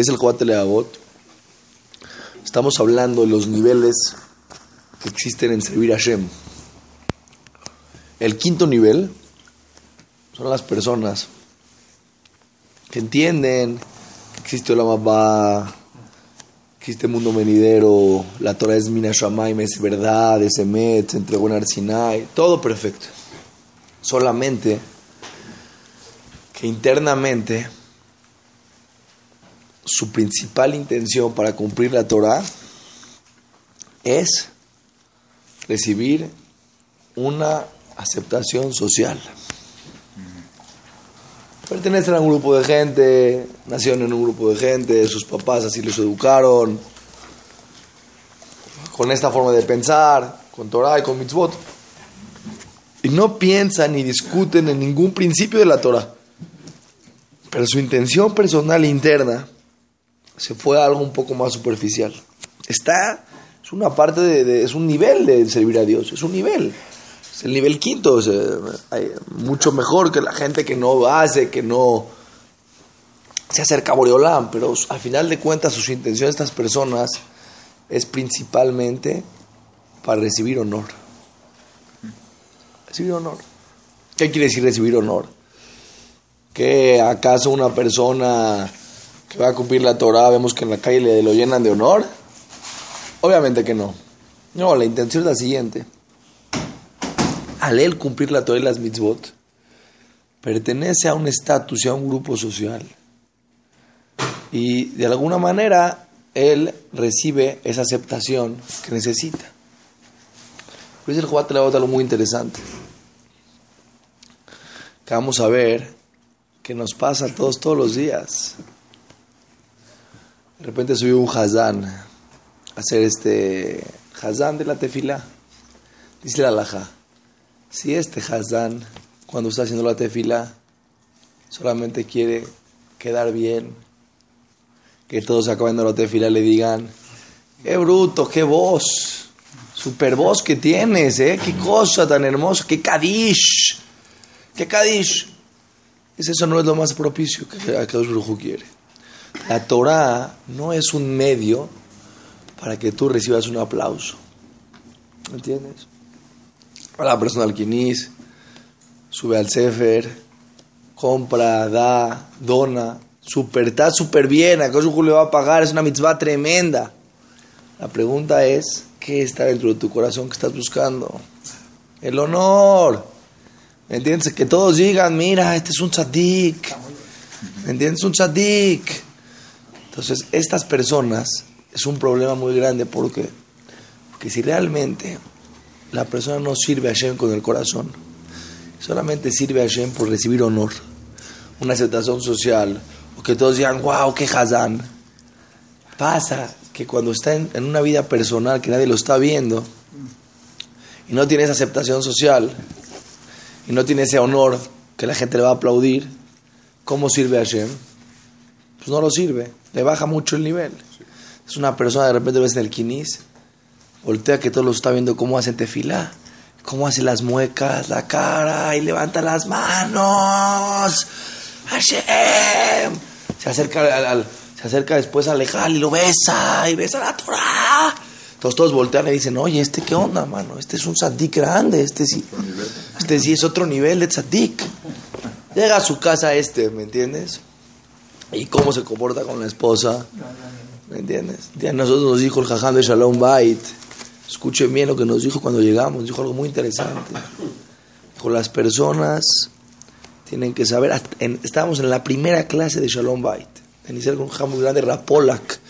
es el Joat Leabot. Estamos hablando de los niveles que existen en servir a Hashem. El quinto nivel son las personas que entienden que existe la Mabá, existe mundo venidero, la Torah es Mina Shamaim, es verdad, es Emet, se entregó en Arsinai, todo perfecto. Solamente que internamente su principal intención para cumplir la Torah es recibir una aceptación social. Pertenecen a un grupo de gente, nacieron en un grupo de gente, sus papás así los educaron, con esta forma de pensar, con Torah y con mitzvot. Y no piensan ni discuten en ningún principio de la Torah. Pero su intención personal interna se fue a algo un poco más superficial. Está, es una parte de, es un nivel de servir a Dios, es un nivel. Es el nivel quinto, es, mucho mejor que la gente que no hace, que no se acerca a Boreolán, pero al final de cuentas sus intenciones estas personas es principalmente para recibir honor. Recibir honor. ¿Qué quiere decir recibir honor? ¿Que acaso una persona que va a cumplir la Torah, vemos que en la calle le lo llenan de honor? Obviamente que no. No, la intención es la siguiente. Al él cumplir la Torah y las mitzvot, pertenece a un estatus y a un grupo social. Y de alguna manera él recibe esa aceptación que necesita. Por eso el Juan trae algo muy interesante. Que vamos a ver que nos pasa a todos todos los días. De repente subió un Hazán a hacer este Hazán de la tefila. Dice la alhaja, si este Hazán, cuando está haciendo la tefila, solamente quiere quedar bien, que todos acabando la tefila le digan, qué bruto, qué voz, super voz que tienes, ¿eh? qué cosa tan hermosa, qué kadish, qué kadish. Es eso no es lo más propicio que Akadosh Brujo quiere. La Torah no es un medio para que tú recibas un aplauso. ¿Me entiendes? La persona al sube al Sefer, compra, da, dona, super, está súper bien, Akadosh Brujo le va a pagar, es una mitzvah tremenda. La pregunta es, ¿qué está dentro de tu corazón que estás buscando? El honor. ¿Me entiendes? Que todos digan, mira, este es un tzadik. ¿Me entiendes? Un tzadik. Entonces, estas personas es un problema muy grande. ¿Por qué? Porque si realmente la persona no sirve a Hashem con el corazón, solamente sirve a Hashem por recibir honor, una aceptación social, o que todos digan, wow, qué hazán. Pasa que cuando está en, en una vida personal que nadie lo está viendo y no tiene esa aceptación social, y no tiene ese honor que la gente le va a aplaudir, ¿cómo sirve a Hashem? Pues no lo sirve, le baja mucho el nivel. Es una persona, de repente ves en el quinis, voltea que todo lo está viendo cómo hace tefilá, cómo hace las muecas, la cara, y levanta las manos. Hashem. Se acerca, al, al, se acerca después a y lo besa, y besa la Torah. Entonces todos voltean y dicen, oye, ¿este qué onda, mano? Este es un tzadik grande, este sí, este sí es otro nivel de tzadik. Llega a su casa este, ¿me entiendes? Y cómo se comporta con la esposa, ¿me entiendes? Ya nosotros nos dijo el jajam de Shalom Bait, escuchen bien lo que nos dijo cuando llegamos, dijo algo muy interesante. Dijo, las personas tienen que saber, en, estábamos en la primera clase de Shalom Bait, en Israel un jajam muy grande, Rapolak,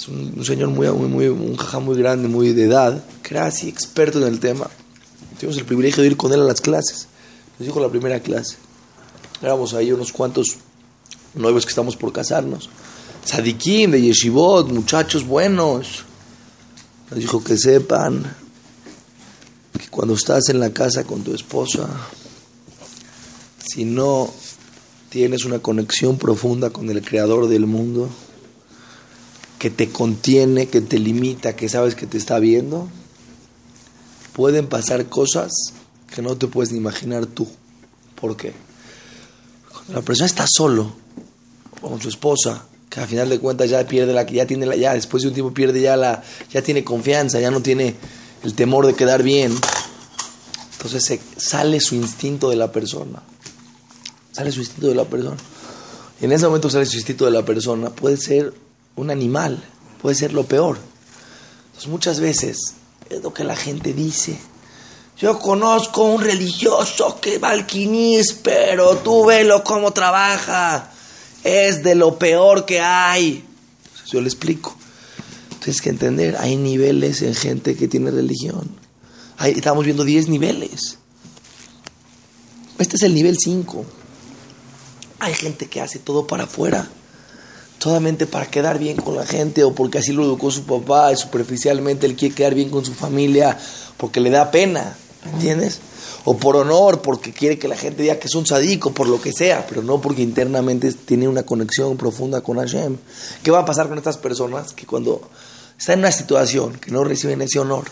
es un, un, señor muy, muy, muy un jaja muy grande, muy de edad, que era así experto en el tema. Tuvimos el privilegio de ir con él a las clases. Nos dijo la primera clase. Éramos ahí unos cuantos novios que estamos por casarnos. Sadikim de Yeshivot, muchachos buenos. Nos dijo que sepan que cuando estás en la casa con tu esposa, si no tienes una conexión profunda con el creador del mundo, que te contiene, que te limita, que sabes que te está viendo, pueden pasar cosas que no te puedes ni imaginar tú. ¿Por qué? La persona está solo, con su esposa, que al final de cuentas ya pierde la ya tiene la, ya después de un tiempo pierde ya la ya tiene confianza ya no tiene el temor de quedar bien. Entonces se, sale su instinto de la persona. Sale su instinto de la persona. Y en ese momento sale su instinto de la persona puede ser un animal puede ser lo peor. Entonces muchas veces es lo que la gente dice yo conozco un religioso que va al pero tú velo cómo trabaja es de lo peor que hay. Yo le explico. Tienes que entender, hay niveles en gente que tiene religión. estamos viendo 10 niveles. Este es el nivel 5. Hay gente que hace todo para afuera, solamente para quedar bien con la gente o porque así lo educó su papá y superficialmente él quiere quedar bien con su familia porque le da pena, ¿entiendes? o por honor, porque quiere que la gente diga que es un sadico, por lo que sea, pero no porque internamente tiene una conexión profunda con Hashem. ¿Qué va a pasar con estas personas que cuando están en una situación que no reciben ese honor,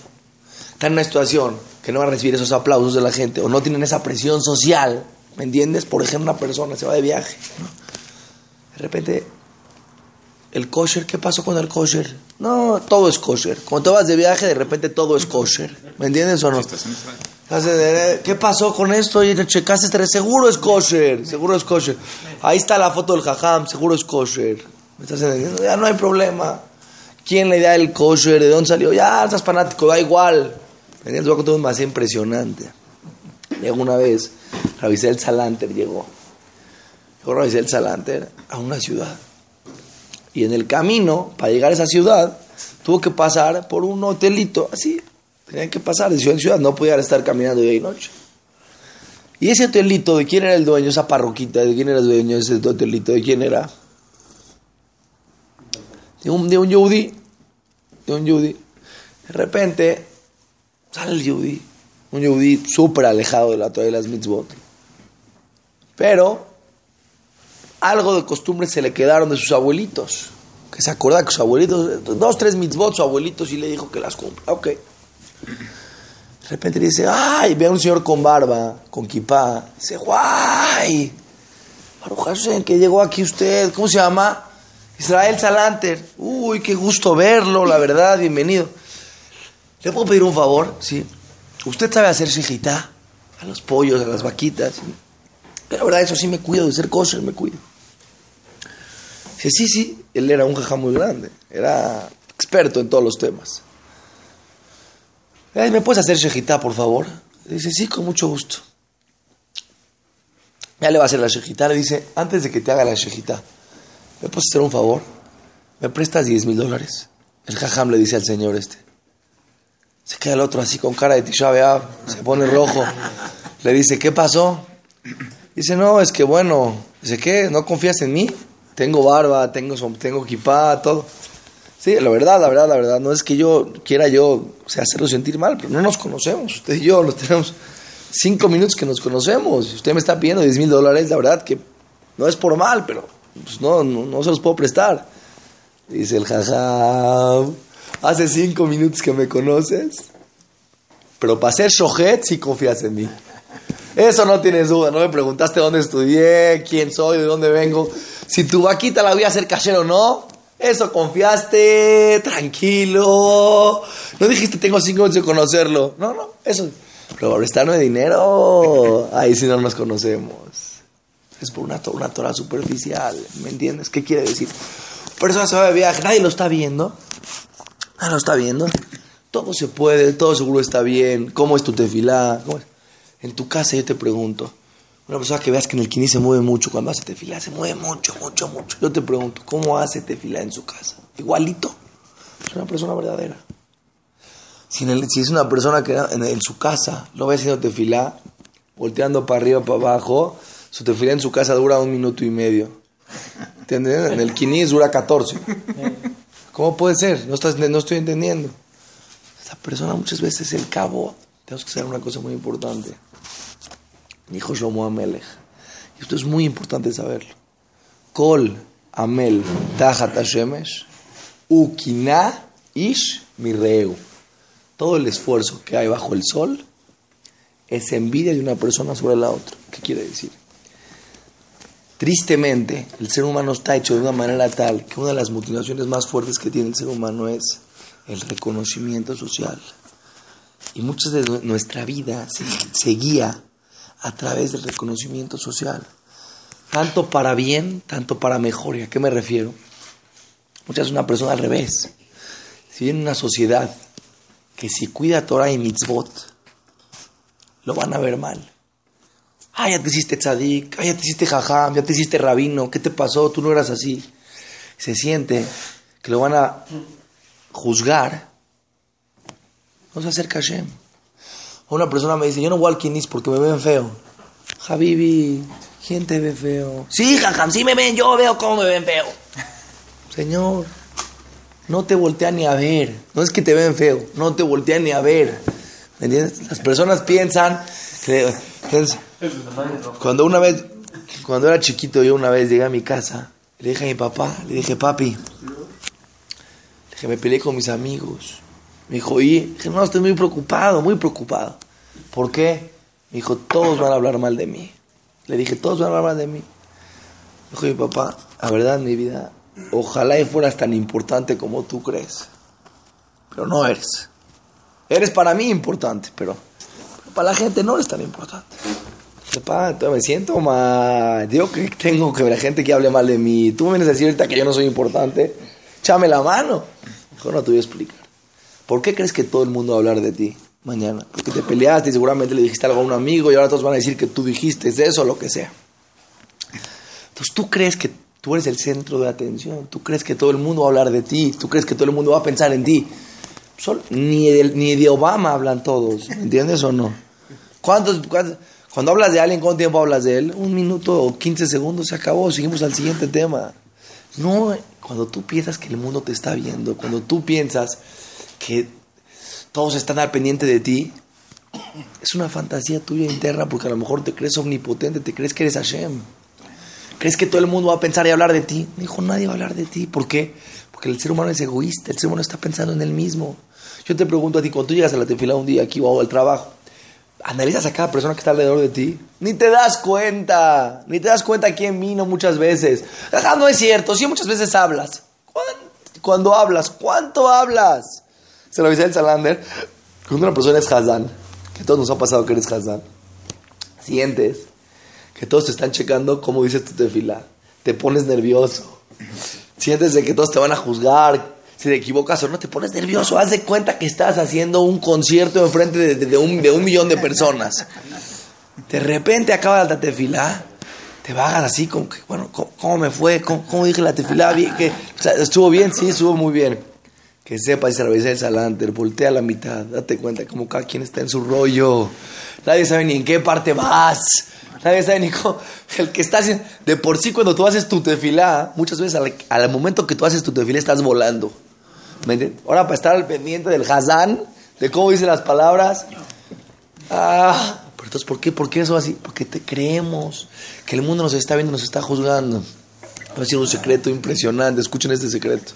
están en una situación que no van a recibir esos aplausos de la gente o no tienen esa presión social, ¿me entiendes? Por ejemplo, una persona se va de viaje, de repente el kosher, ¿qué pasó con el kosher? No, todo es kosher. Cuando te vas de viaje, de repente todo es kosher. ¿Me entiendes o no? ¿Qué pasó con esto? Y checaste, este, seguro es kosher, seguro es kosher. Ahí está la foto del jajam, seguro es kosher. ¿Me estás entendiendo? Ya no hay problema. ¿Quién le da el kosher? ¿De dónde salió? Ya, estás fanático, da igual. ¿Me entiendes? Voy a contar un más impresionante. Llegó una vez, Ravisel Salanter llegó. Llegó Ravisel Salanter a una ciudad. Y en el camino, para llegar a esa ciudad, tuvo que pasar por un hotelito, así, Tenían que pasar de ciudad en ciudad, no podían estar caminando día y noche. Y ese hotelito, ¿de quién era el dueño? Esa parroquita, ¿de quién era el dueño ese hotelito? ¿De quién era? De un, de un yudí. De un yudí. De repente, sale el yudí. Un yudí súper alejado de la toalla de las mitzvot. Pero, algo de costumbre se le quedaron de sus abuelitos. Que se acordaba que sus abuelitos, dos, tres mitzvot, su abuelito sí le dijo que las cumpla. Ok. De repente dice, ay, ve a un señor con barba, con kipá. Dice, guay, Baruch que llegó aquí usted, ¿cómo se llama? Israel Salanter. Uy, qué gusto verlo, la verdad, bienvenido. ¿Le puedo pedir un favor? Sí. ¿Usted sabe hacer shejitá? A los pollos, a las vaquitas. Pero la verdad, eso sí me cuido, de ser kosher me cuido. Dice, sí, sí, él era un jajá muy grande, era experto en todos los temas. ¿Me puedes hacer shejitá, por favor? Dice, sí, con mucho gusto. Ya le va a hacer la shejitá. Le dice, antes de que te haga la shejitá, ¿me puedes hacer un favor? ¿Me prestas 10 mil dólares? El jajam le dice al señor este. Se queda el otro así con cara de Tisha se pone rojo. Le dice, ¿qué pasó? Dice, no, es que bueno. Dice, ¿qué? ¿No confías en mí? Tengo barba, tengo, tengo kipá, todo. Sí, la verdad, la verdad, la verdad, no es que yo quiera yo hacerlo sentir mal, pero no nos conocemos. Usted y yo nos tenemos cinco minutos que nos conocemos. Usted me está pidiendo 10 mil dólares, la verdad que no es por mal, pero pues no, no, se los puedo prestar. Dice el jaja, hace cinco minutos que me conoces, pero para ser shohet sí confías en mí. Eso no tienes duda, no me preguntaste dónde estudié, quién soy, de dónde vengo. Si tu vaquita la voy a hacer cayer o no, eso confiaste, tranquilo. No dijiste tengo cinco minutos de conocerlo. No, no, eso. Pero prestarme dinero, ahí sí no nos conocemos. Es por una, una Torah superficial, ¿me entiendes? ¿Qué quiere decir? Persona se va de viaje, nadie lo está viendo. Nadie lo está viendo. Todo se puede, todo seguro está bien. ¿Cómo es tu tefilá? En tu casa yo te pregunto, una persona que veas que en el kini se mueve mucho cuando hace tefila, se mueve mucho, mucho, mucho. Yo te pregunto, ¿cómo hace tefila en su casa? Igualito. Es una persona verdadera. Si, es una persona que en, su casa lo ve haciendo tefila, volteando para arriba, para abajo, su tefila en su casa dura un minuto y medio. ¿Entiendes? En el kini dura 14. ¿Cómo puede ser? No, estás, no estoy entendiendo. Esa persona muchas veces es el cabo. Tenemos que saber una cosa muy importante dijo Shlomo Amelech. Y esto es muy importante saberlo. Kol Amel Tajat Hashemesh Ukina Ish Mireu. Todo el esfuerzo que hay bajo el sol es envidia de una persona sobre la otra. ¿Qué quiere decir? Tristemente, el ser humano está hecho de una manera tal que una de las motivaciones más fuertes que tiene el ser humano es el reconocimiento social. Y mucha de nuestra vida se, guía a través del reconocimiento social. Tanto para bien, tanto para mejor. ¿Y a qué me refiero? Muchas veces una persona al revés. Si viene una sociedad que si cuida Torah y mitzvot, lo van a ver mal. Ah, ya te hiciste tzadik, ah, ya te hiciste jajam, ya te hiciste rabino, ¿qué te pasó? Tú no eras así. Se siente que lo van a juzgar. No se acerca a. Una persona me dice, yo no voy al Kinis porque me ven feo. Habibi, ¿quién te ve feo? Sí, jajam, sí me ven, yo veo cómo me ven feo. Señor, no te voltea ni a ver. No es que te ven feo, no te voltea ni a ver. ¿Me entiendes? Las personas piensan que... Cuando una vez, cuando era chiquito, yo una vez llegué a mi casa, le dije a mi papá, le dije, papi, le dije, me peleé con mis amigos. Me dijo, y dije, no, estoy muy preocupado, muy preocupado. ¿Por qué? Me dijo, todos van a hablar mal de mí. Le dije, todos van a hablar mal de mí. Me dijo mi papá, la verdad, mi vida, ojalá fueras tan importante como tú crees. Pero no eres. Eres para mí importante, pero para la gente no eres tan importante. Sepa, me siento mal. Digo que tengo que ver a gente que hable mal de mí. Tú me vienes a decir ahorita que yo no soy importante. Échame la mano. Mejor no te voy a explicar. ¿Por qué crees que todo el mundo va a hablar de ti mañana? Porque te peleaste y seguramente le dijiste algo a un amigo y ahora todos van a decir que tú dijiste eso o lo que sea. Entonces tú crees que tú eres el centro de atención. Tú crees que todo el mundo va a hablar de ti. Tú crees que todo el mundo va a pensar en ti. ni, de, ni de Obama hablan todos. ¿Entiendes o no? ¿Cuántos, cuántos cuando hablas de alguien, ¿cuánto tiempo hablas de él? Un minuto o 15 segundos, se acabó, seguimos al siguiente tema. No, cuando tú piensas que el mundo te está viendo, cuando tú piensas que todos están al pendiente de ti, es una fantasía tuya interna porque a lo mejor te crees omnipotente, te crees que eres Hashem. ¿Crees que todo el mundo va a pensar y hablar de ti? Dijo, nadie va a hablar de ti. ¿Por qué? Porque el ser humano es egoísta, el ser humano está pensando en él mismo. Yo te pregunto a ti, cuando tú llegas a la tefila un día aquí o al trabajo, analizas a cada persona que está alrededor de ti, ni te das cuenta, ni te das cuenta quién vino muchas veces. Ah, no es cierto, sí muchas veces hablas. Cuando hablas, ¿cuánto hablas? Se lo dice el Salander, cuando una persona es Hazán, que todos nos ha pasado que eres Hazán, sientes que todos te están checando cómo dices tu tefila, te pones nervioso, sientes de que todos te van a juzgar, si te equivocas o no, te pones nervioso. Haz de cuenta que estás haciendo un concierto enfrente de, de, un, de un, millón de personas. De repente acaba la tefilá, te bajas así como que, bueno, ¿cómo, me fue? ¿Cómo, dije la tefilá? Que, ¿Estuvo bien? Sí, estuvo muy bien. Que sepa, dice Rabbi el Salanter, voltea a la mitad, date cuenta como cada quien está en su rollo. Nadie sabe ni en qué parte vas. Nadie sabe ni cómo. El que está haciendo. De por sí, cuando tú haces tu tefilá, muchas veces al, momento que tú haces tu tefilá estás volando. Ahora para estar al pendiente del Hazán, de cómo dice las palabras. Ah, pero entonces, ¿por qué? ¿Por qué eso así? Porque te creemos que el mundo nos está viendo, nos está juzgando. Va a decir un secreto impresionante. Escuchen este secreto.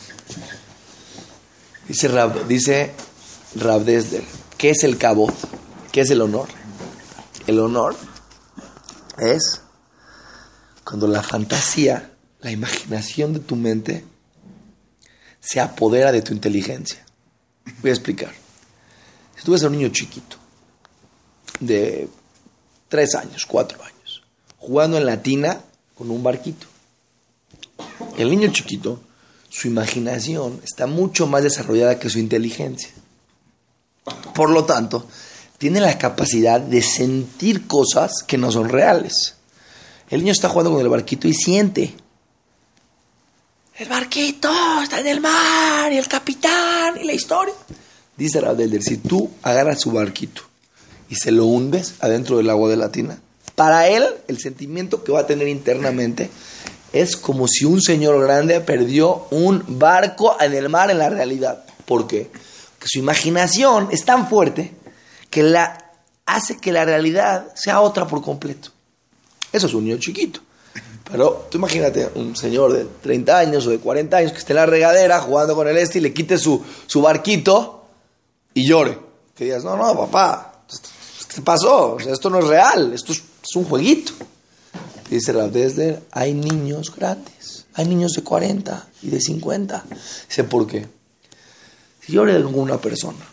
Dice Rab, dice Rab Desder, ¿qué es el cabot? ¿Qué es el honor? El honor es cuando la fantasía, la imaginación de tu mente se apodera de tu inteligencia. Voy a explicar. Si tú ves a un niño chiquito, de tres años, cuatro años, jugando en la tina con un barquito, el niño chiquito, su imaginación está mucho más desarrollada que su inteligencia. Por lo tanto, tiene la capacidad de sentir cosas que no son reales. El niño está jugando con el barquito y siente. El barquito está en el mar y el capitán y la historia. Dice Rabdelder, si tú agarras su barquito y se lo hundes adentro del agua de la tina, para él el sentimiento que va a tener internamente es como si un señor grande perdió un barco en el mar en la realidad. ¿Por qué? Porque su imaginación es tan fuerte que la hace que la realidad sea otra por completo. Eso es un niño chiquito. Pero tú imagínate un señor de 30 años o de 40 años que esté en la regadera jugando con el este y le quite su, su barquito y llore. Que digas, no, no, papá, ¿qué pasó? esto no es real, esto es, un jueguito. Dice Rav Desler, hay niños grandes, hay niños de 40 y de 50. Dice, ¿por qué? Si yo le digo a una persona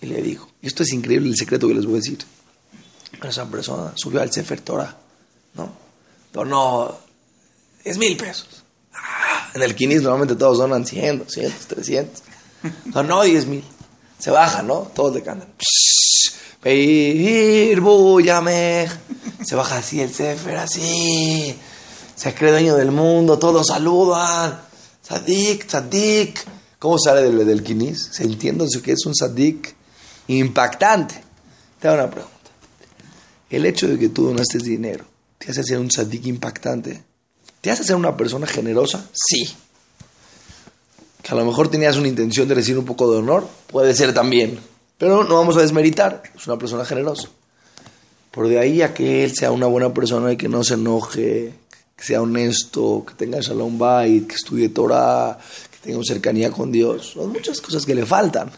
y le digo, y esto es increíble el secreto que les voy a decir, esa persona subió al Sefer Torah, ¿no? Donó 10 mil pesos. Ah, en el Kinis normalmente todos donan 100, 200, 300. Donó 10 mil. Se baja, ¿no? Todos le cantan. Pedir Se baja así el Sefer, así. Se cree dueño del mundo, todos saludan. Sadik, sadik. ¿Cómo sale del, del Kinis? ¿Se entiende que es un sadik impactante? Te hago una pregunta. El hecho de que tú donaste dinero te hace ser un sadik impactante. ¿Te hace ser una persona generosa? Sí. Que a lo mejor tenías una intención de recibir un poco de honor, puede ser también. Pero no vamos a desmeritar, es una persona generosa. Por de ahí a que él sea una buena persona y que no se enoje, que sea honesto, que tenga shalom bait, que estudie Torah, que tenga cercanía con Dios. Son muchas cosas que le faltan.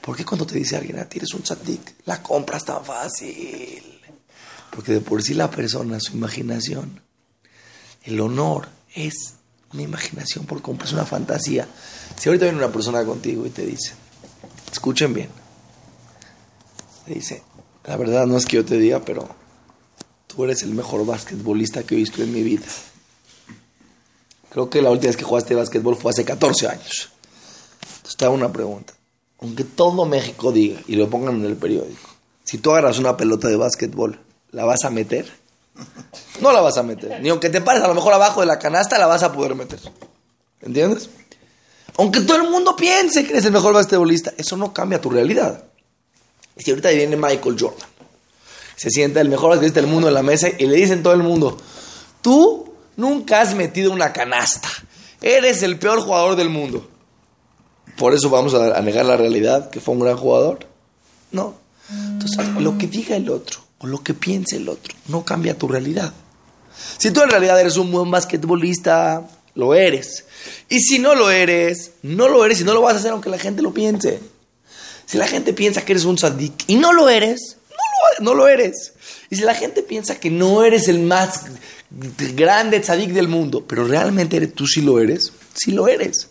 ¿Por qué cuando te dice alguien a ti eres un tzadik, la compra es tan fácil? Porque de por sí la persona, su imaginación, el honor es una imaginación por compra, es una fantasía. Si ahorita viene una persona contigo y te dice, escuchen bien, dice, la verdad no es que yo te diga, pero tú eres el mejor basquetbolista que he visto en mi vida. Creo que la última vez que jugaste basquetbol fue hace 14 años. Entonces te hago una pregunta. Aunque todo México diga y lo pongan en el periódico, si tú agarras una pelota de basquetbol, ¿la vas a meter? No la vas a meter. Ni aunque te pares a lo mejor abajo de la canasta, la vas a poder meter. ¿Entiendes? Aunque todo el mundo piense que eres el mejor basquetbolista, eso no cambia tu realidad. Y si ahorita viene Michael Jordan, se sienta el mejor basquetbolista del mundo en la mesa y le dicen todo el mundo, tú nunca has metido una canasta, eres el peor jugador del mundo. Por eso vamos a, negar la realidad, que fue un gran jugador. No. Entonces, lo que diga el otro o lo que piense el otro no cambia tu realidad. Si tú en realidad eres un buen basquetbolista, lo eres. Y si no lo eres, no lo eres y no lo vas a hacer aunque la gente lo piense. Si la gente piensa que eres un sadik y no lo eres, no lo, eres. Y si la gente piensa que no eres el más grande sadik del mundo, pero realmente eres, tú sí lo eres, sí lo eres.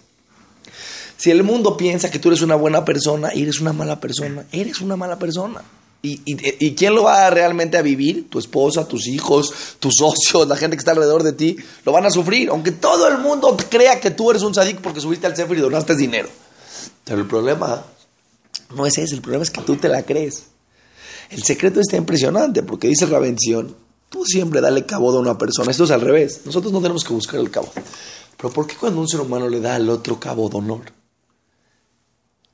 Si el mundo piensa que tú eres una buena persona y eres una mala persona, eres una mala persona. ¿Y, y, quién lo va realmente a vivir? Tu esposa, tus hijos, tus socios, la gente que está alrededor de ti, lo van a sufrir. Aunque todo el mundo crea que tú eres un sadik porque subiste al Sefer y donaste dinero. Pero el problema no es ese, el problema es que tú te la crees. El secreto está impresionante porque dice la bendición, tú siempre dale cabo a una persona. Esto es al revés. Nosotros no tenemos que buscar el cabo. Pero ¿por qué cuando un ser humano le da al otro cabo de honor?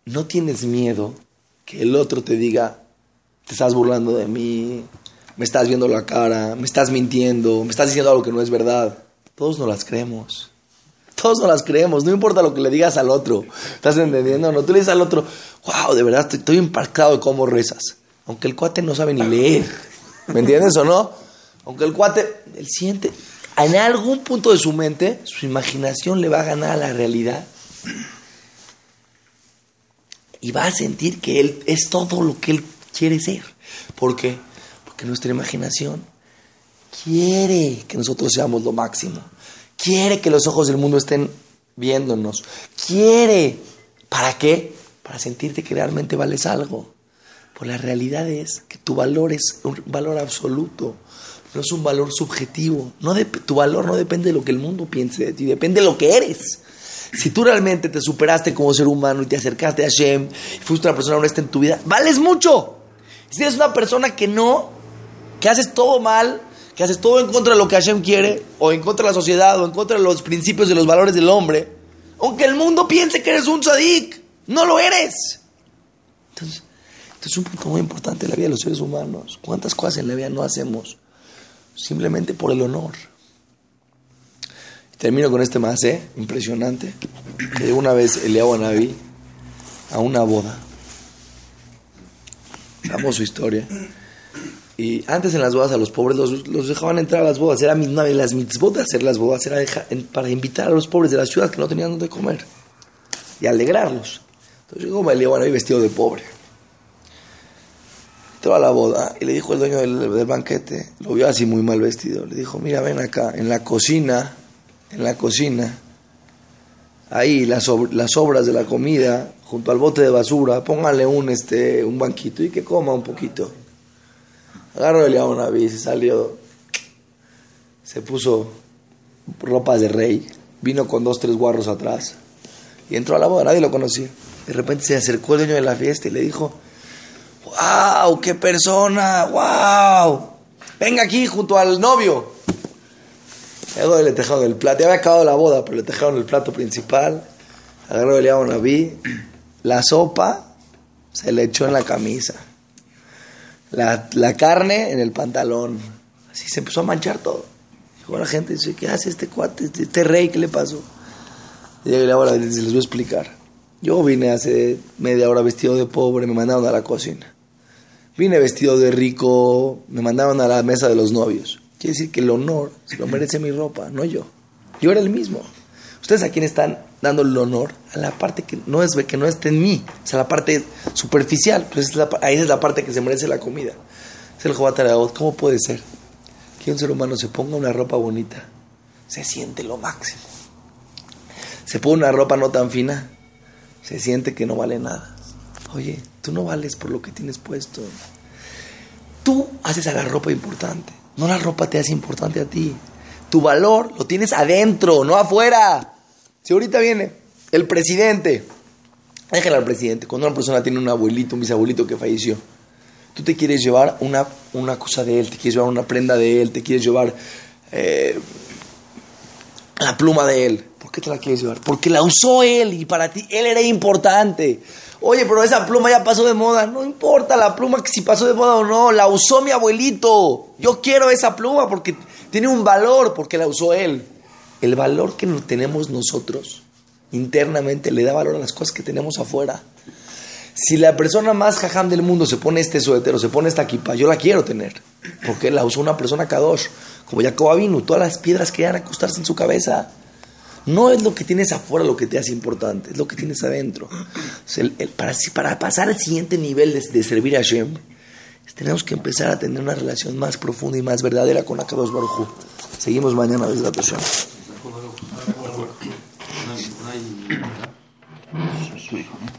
No tienes miedo que el otro te diga, te estás burlando de mí, me estás viendo la cara, me estás mintiendo, me estás diciendo algo que no es verdad. Todos no las creemos. Todos no las creemos, no importa lo que le digas al otro. ¿Estás entendiendo? No, tú le dices al otro, wow, de verdad estoy, impactado de cómo rezas. Aunque el cuate no sabe ni leer. ¿Me entiendes o no? Aunque el cuate, él siente, en algún punto de su mente, su imaginación le va a ganar a la realidad. Y va a sentir que él es todo lo que él quiere ser. ¿Por qué? Porque nuestra imaginación quiere que nosotros seamos lo máximo. Quiere que los ojos del mundo estén viéndonos. Quiere. ¿Para qué? Para sentirte que realmente vales algo. Pues la realidad es que tu valor es un valor absoluto. No es un valor subjetivo. No tu valor no depende de lo que el mundo piense de ti, depende de lo que eres. Si tú realmente te superaste como ser humano y te acercaste a Hashem y fuiste una persona honesta en tu vida, vales mucho. Si eres una persona que no, que haces todo mal, que haces todo en contra de lo que Hashem quiere, o en contra de la sociedad, o en contra de los principios y los valores del hombre, aunque el mundo piense que eres un sadik, no lo eres. Entonces, esto es un punto muy importante en la vida de los seres humanos. ¿Cuántas cosas en la vida no hacemos simplemente por el honor? Termino con este más, ¿eh? Impresionante. Que una vez Eliahu a una boda Damos su historia. Y antes en las bodas a los pobres los, dejaban entrar a las bodas. Era las mitzvot de hacer las bodas. Era para invitar a los pobres de la ciudad que no tenían donde comer. Y alegrarlos. Entonces llegó ahí vestido de pobre. Entró a la boda y le dijo el dueño del, banquete, lo vio así muy mal vestido, le dijo, mira, ven acá, en la cocina, en la cocina, ahí las, las obras de la comida, junto al bote de basura, póngale un, este, un banquito y que coma un poquito. Agarró el una se salió, se puso ropa de rey, vino con dos, tres guarros atrás y entró a la boda, nadie lo conocía. De repente se acercó el dueño de la fiesta y le dijo, ¡Wow! ¡Qué persona! ¡Wow! Venga aquí junto al novio. Luego le tejaron el plato. Ya había acabado la boda, pero le tejaron el plato principal. Agarró el Naví. La sopa se le echó en la camisa. La, la, carne en el pantalón. Así se empezó a manchar todo. Llegó la gente dice, ¿qué hace este cuate, este, rey? ¿Qué le pasó? Y le les voy a explicar. Yo vine hace media hora vestido de pobre, me mandaron a la cocina. Vine vestido de rico, me mandaron a la mesa de los novios. Quiere decir que el honor se lo merece mi ropa, no yo. Yo era el mismo. Ustedes a quién están dando el honor a la parte que no es que no esté en mí, o sea, la parte superficial, pues es la, ahí es la parte que se merece la comida. Es el voz. ¿Cómo puede ser que un ser humano se ponga una ropa bonita? Se siente lo máximo. Se pone una ropa no tan fina, se siente que no vale nada. Oye, tú no vales por lo que tienes puesto. Tú haces a la ropa importante. No la ropa te hace importante a ti. Tu valor lo tienes adentro, no afuera. Si ahorita viene el presidente, déjale al presidente, cuando una persona tiene un abuelito, un bisabuelito que falleció, tú te quieres llevar una, una cosa de él, te quieres llevar una prenda de él, te quieres llevar eh, la pluma de él. ¿Por qué te la quieres llevar? Porque la usó él y para ti él era importante. Oye, pero esa pluma ya pasó de moda. No importa la pluma que si pasó de moda o no, la usó mi abuelito. Yo quiero esa pluma porque tiene un valor, porque la usó él. El valor que tenemos nosotros internamente le da valor a las cosas que tenemos afuera. Si la persona más jajam del mundo se pone este suéter se pone esta equipa, yo la quiero tener. Porque la usó una persona kadosh, como Jacob vino, todas las piedras querían acostarse en su cabeza. No es lo que tienes afuera lo que te hace importante, es lo que tienes adentro. Para, para, pasar al siguiente nivel de, de servir a Hashem, tenemos que empezar a tener una relación más profunda y más verdadera con Akados Baruj. Seguimos mañana desde la persona.